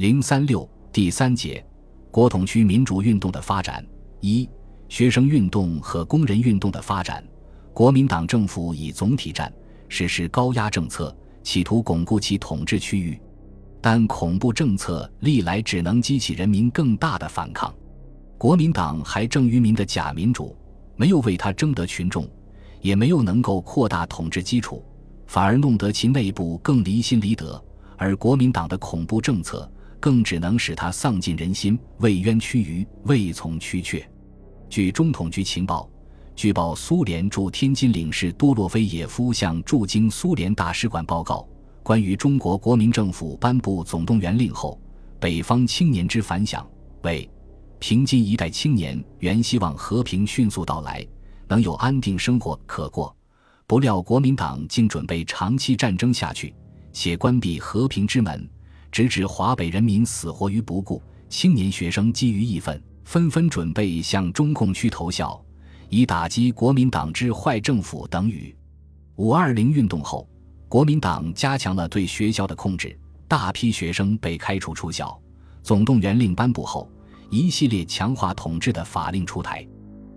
零三六第三节，国统区民主运动的发展一、学生运动和工人运动的发展。国民党政府以总体战实施高压政策，企图巩固其统治区域，但恐怖政策历来只能激起人民更大的反抗。国民党还政于民的假民主，没有为他争得群众，也没有能够扩大统治基础，反而弄得其内部更离心离德。而国民党的恐怖政策。更只能使他丧尽人心，畏冤屈于畏从屈却。据中统局情报，据报苏联驻天津领事多洛菲耶夫向驻京苏联大使馆报告，关于中国国民政府颁布总动员令后，北方青年之反响为：平津一代青年原希望和平迅速到来，能有安定生活可过，不料国民党竟准备长期战争下去，且关闭和平之门。直指华北人民死活于不顾，青年学生基于义愤，纷纷准备向中共区投效，以打击国民党之坏政府等语。五二零运动后，国民党加强了对学校的控制，大批学生被开除出校。总动员令颁布后，一系列强化统治的法令出台，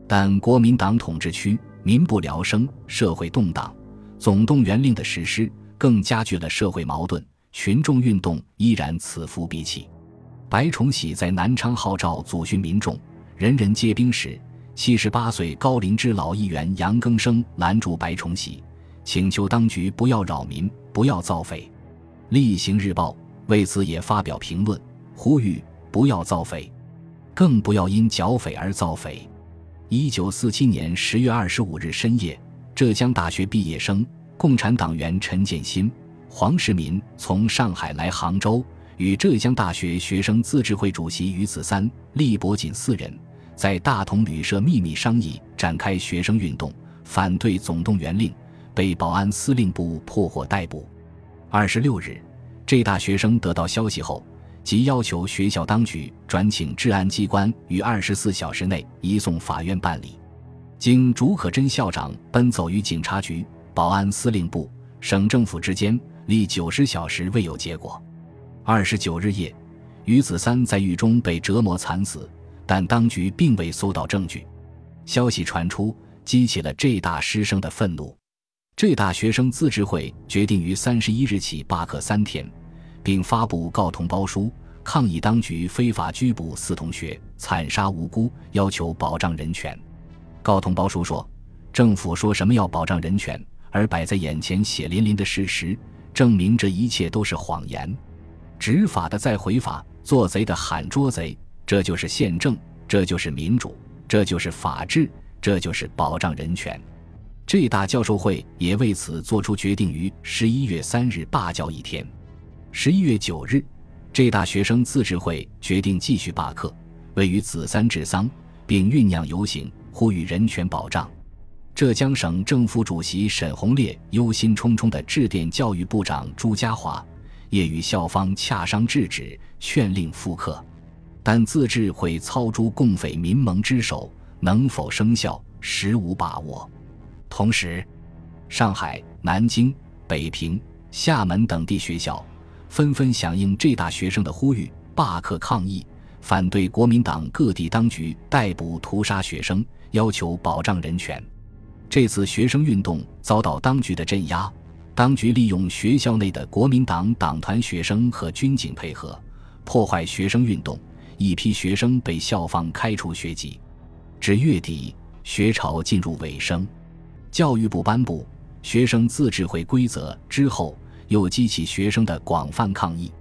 但国民党统治区民不聊生，社会动荡。总动员令的实施更加剧了社会矛盾。群众运动依然此伏彼起。白崇禧在南昌号召祖训民众，人人皆兵时，七十八岁高龄之老议员杨庚生拦住白崇禧，请求当局不要扰民，不要造匪。《例行日报》为此也发表评论，呼吁不要造匪，更不要因剿匪而造匪。一九四七年十月二十五日深夜，浙江大学毕业生、共产党员陈建新。黄世民从上海来杭州，与浙江大学学生自治会主席于子三、厉伯锦四人在大同旅社秘密商议，展开学生运动，反对总动员令，被保安司令部破获逮捕。二十六日，浙大学生得到消息后，即要求学校当局转请治安机关于二十四小时内移送法院办理。经竺可桢校长奔走于警察局、保安司令部、省政府之间。历九十小时未有结果。二十九日夜，于子三在狱中被折磨惨死，但当局并未搜到证据。消息传出，激起了浙大师生的愤怒。浙大学生自治会决定于三十一日起罢课三天，并发布告同胞书，抗议当局非法拘捕四同学、惨杀无辜，要求保障人权。告同胞书说：“政府说什么要保障人权，而摆在眼前血淋淋的事实。”证明这一切都是谎言，执法的在回法，做贼的喊捉贼，这就是宪政，这就是民主，这就是法治，这就是保障人权。浙大教授会也为此作出决定，于十一月三日罢教一天。十一月九日，浙大学生自治会决定继续罢课，位于子三治丧，并酝酿游行，呼吁人权保障。浙江省政府主席沈鸿烈忧心忡忡地致电教育部长朱家骅，也与校方洽商制止，劝令复课。但自治会操诸共匪民盟之手，能否生效，实无把握。同时，上海、南京、北平、厦门等地学校纷纷响应浙大学生的呼吁，罢课抗议，反对国民党各地当局逮捕屠杀学生，要求保障人权。这次学生运动遭到当局的镇压，当局利用学校内的国民党党团学生和军警配合，破坏学生运动，一批学生被校方开除学籍。至月底，学潮进入尾声，教育部颁布学生自治会规则之后，又激起学生的广泛抗议。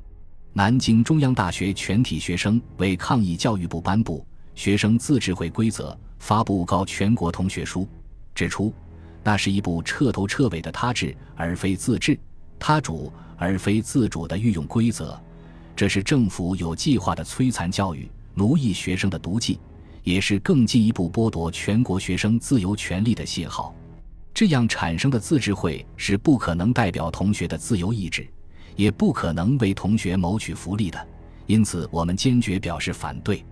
南京中央大学全体学生为抗议教育部颁布学生自治会规则，发布告全国同学书。指出，那是一部彻头彻尾的他治而非自治、他主而非自主的御用规则，这是政府有计划的摧残教育、奴役学生的毒计，也是更进一步剥夺全国学生自由权利的信号。这样产生的自治会是不可能代表同学的自由意志，也不可能为同学谋取福利的，因此我们坚决表示反对。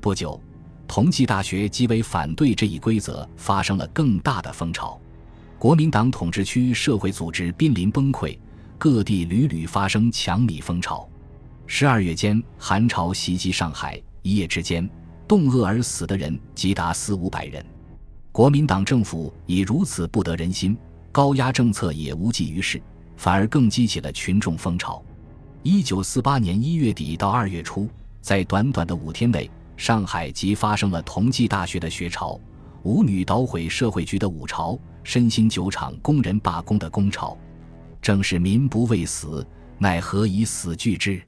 不久。同济大学极为反对这一规则，发生了更大的风潮。国民党统治区社会组织濒临崩溃，各地屡屡发生抢米风潮。十二月间，寒潮袭击上海，一夜之间，冻饿而死的人即达四五百人。国民党政府已如此不得人心，高压政策也无济于事，反而更激起了群众风潮。一九四八年一月底到二月初，在短短的五天内，上海即发生了同济大学的学潮、舞女捣毁社会局的舞潮、身心酒厂工人罢工的工潮。正是民不畏死，奈何以死惧之。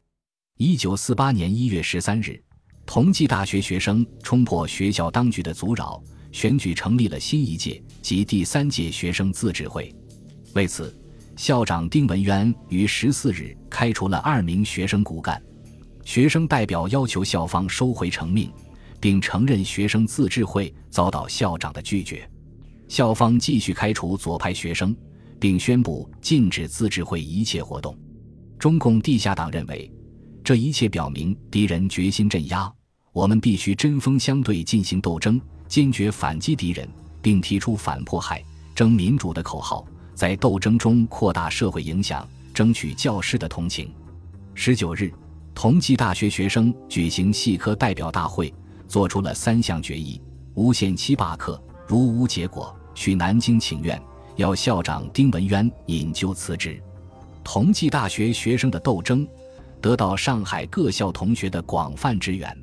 一九四八年一月十三日，同济大学学生冲破学校当局的阻扰，选举成立了新一届及第三届学生自治会。为此，校长丁文渊于十四日开除了二名学生骨干。学生代表要求校方收回成命，并承认学生自治会遭到校长的拒绝。校方继续开除左派学生，并宣布禁止自治会一切活动。中共地下党认为。这一切表明敌人决心镇压，我们必须针锋相对进行斗争，坚决反击敌人，并提出反迫害、争民主的口号，在斗争中扩大社会影响，争取教师的同情。十九日，同济大学学生举行系科代表大会，作出了三项决议：无限期罢课，如无结果，去南京请愿，要校长丁文渊引咎辞职。同济大学学生的斗争。得到上海各校同学的广泛支援，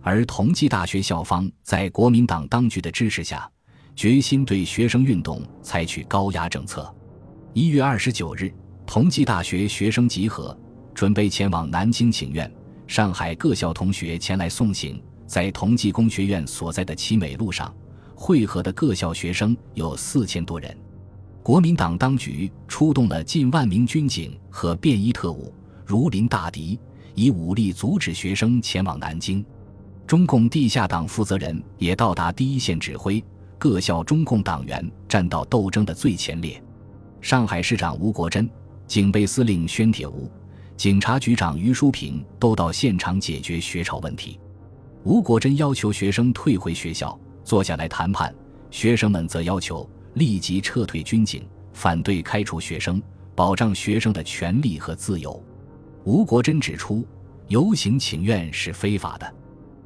而同济大学校方在国民党当局的支持下，决心对学生运动采取高压政策。一月二十九日，同济大学学生集合，准备前往南京请愿。上海各校同学前来送行，在同济工学院所在的奇美路上汇合的各校学生有四千多人。国民党当局出动了近万名军警和便衣特务。如临大敌，以武力阻止学生前往南京。中共地下党负责人也到达第一线指挥，各校中共党员站到斗争的最前列。上海市长吴国桢、警备司令宣铁吾、警察局长于淑平都到现场解决学潮问题。吴国桢要求学生退回学校，坐下来谈判；学生们则要求立即撤退军警，反对开除学生，保障学生的权利和自由。吴国桢指出，游行请愿是非法的。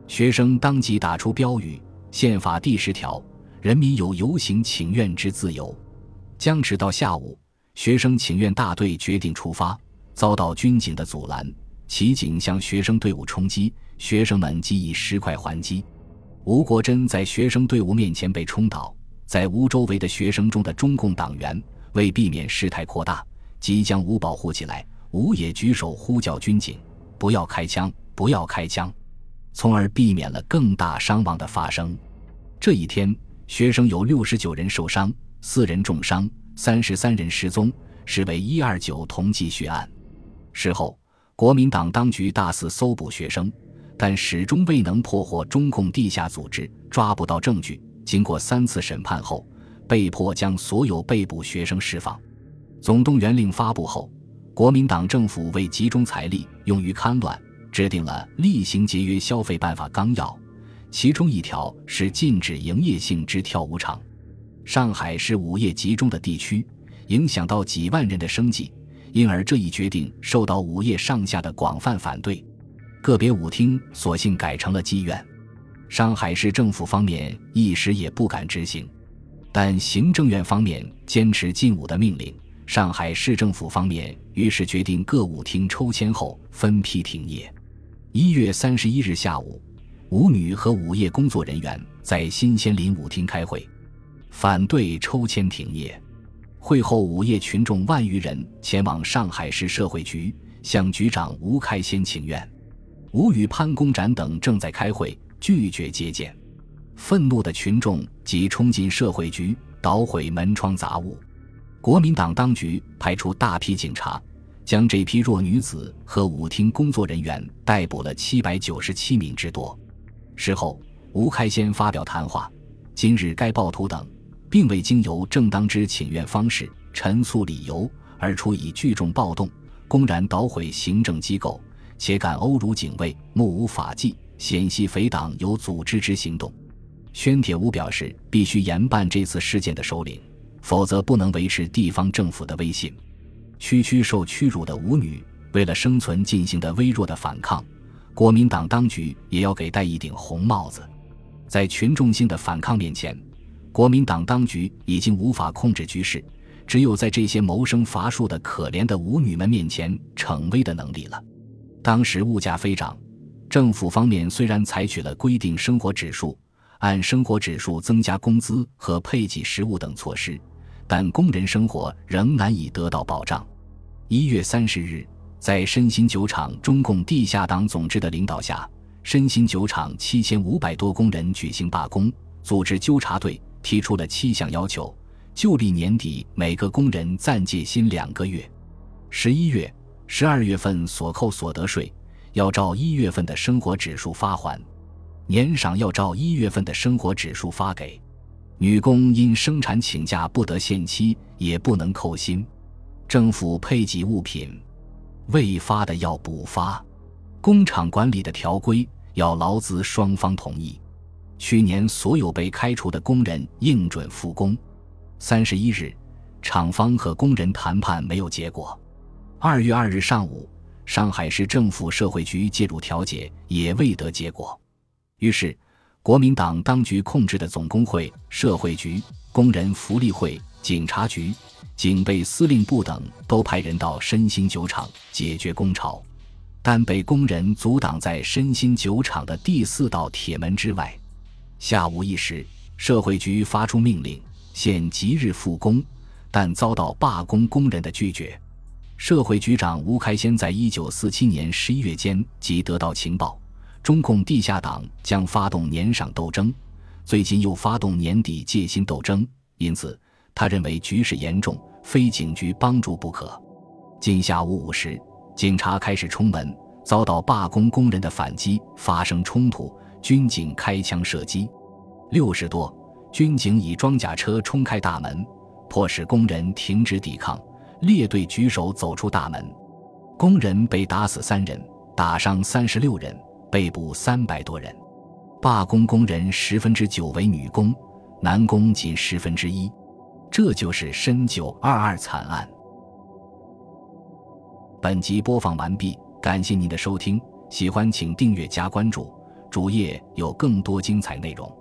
学生当即打出标语：“宪法第十条，人民有游行请愿之自由。”僵持到下午，学生请愿大队决定出发，遭到军警的阻拦。骑警向学生队伍冲击，学生们即以石块还击。吴国桢在学生队伍面前被冲倒，在吴周围的学生中的中共党员为避免事态扩大，即将吴保护起来。吴也举手呼叫军警，不要开枪，不要开枪，从而避免了更大伤亡的发生。这一天，学生有六十九人受伤，四人重伤，三十三人失踪，视为“一二九”同济血案。事后，国民党当局大肆搜捕学生，但始终未能破获中共地下组织，抓不到证据。经过三次审判后，被迫将所有被捕学生释放。总动员令发布后。国民党政府为集中财力用于戡乱，制定了厉行节约消费办法纲要，其中一条是禁止营业性之跳舞场。上海是午夜集中的地区，影响到几万人的生计，因而这一决定受到午夜上下的广泛反对。个别舞厅索性改成了妓院。上海市政府方面一时也不敢执行，但行政院方面坚持禁舞的命令。上海市政府方面于是决定各舞厅抽签后分批停业。一月三十一日下午，舞女和午夜工作人员在新仙林舞厅开会，反对抽签停业。会后，午夜群众万余人前往上海市社会局向局长吴开先请愿。吴与潘公展等正在开会，拒绝接见。愤怒的群众即冲进社会局，捣毁门窗杂物。国民党当局派出大批警察，将这批弱女子和舞厅工作人员逮捕了七百九十七名之多。事后，吴开先发表谈话：“今日该暴徒等，并未经由正当之请愿方式陈述理由，而出以聚众暴动，公然捣毁行政机构，且敢殴辱警卫，目无法纪，显系匪党有组织之行动。”宣铁吾表示，必须严办这次事件的首领。否则不能维持地方政府的威信。区区受屈辱的舞女为了生存进行的微弱的反抗，国民党当局也要给戴一顶红帽子。在群众性的反抗面前，国民党当局已经无法控制局势，只有在这些谋生乏术的可怜的舞女们面前逞威的能力了。当时物价飞涨，政府方面虽然采取了规定生活指数。按生活指数增加工资和配给食物等措施，但工人生活仍难以得到保障。一月三十日，在申新酒厂中共地下党总支的领导下，申新酒厂七千五百多工人举行罢工，组织纠察队，提出了七项要求：就历年底每个工人暂借薪两个月；十一月、十二月份所扣所得税要照一月份的生活指数发还。年赏要照一月份的生活指数发给，女工因生产请假不得限期，也不能扣薪。政府配给物品未发的要补发，工厂管理的条规要劳资双方同意。去年所有被开除的工人应准复工。三十一日，厂方和工人谈判没有结果。二月二日上午，上海市政府社会局介入调解，也未得结果。于是，国民党当局控制的总工会、社会局、工人福利会、警察局、警备司令部等都派人到申新酒厂解决工潮，但被工人阻挡在申新酒厂的第四道铁门之外。下午一时，社会局发出命令，限即日复工，但遭到罢工工人的拒绝。社会局长吴开先在一九四七年十一月间即得到情报。中共地下党将发动年赏斗争，最近又发动年底戒心斗争，因此他认为局势严重，非警局帮助不可。近下午五时，警察开始冲门，遭到罢工工人的反击，发生冲突，军警开枪射击。六十多，军警以装甲车冲开大门，迫使工人停止抵抗，列队举手走出大门。工人被打死三人，打伤三十六人。被捕三百多人，罢工工人十分之九为女工，男工仅十分之一，这就是深九二二惨案。本集播放完毕，感谢您的收听，喜欢请订阅加关注，主页有更多精彩内容。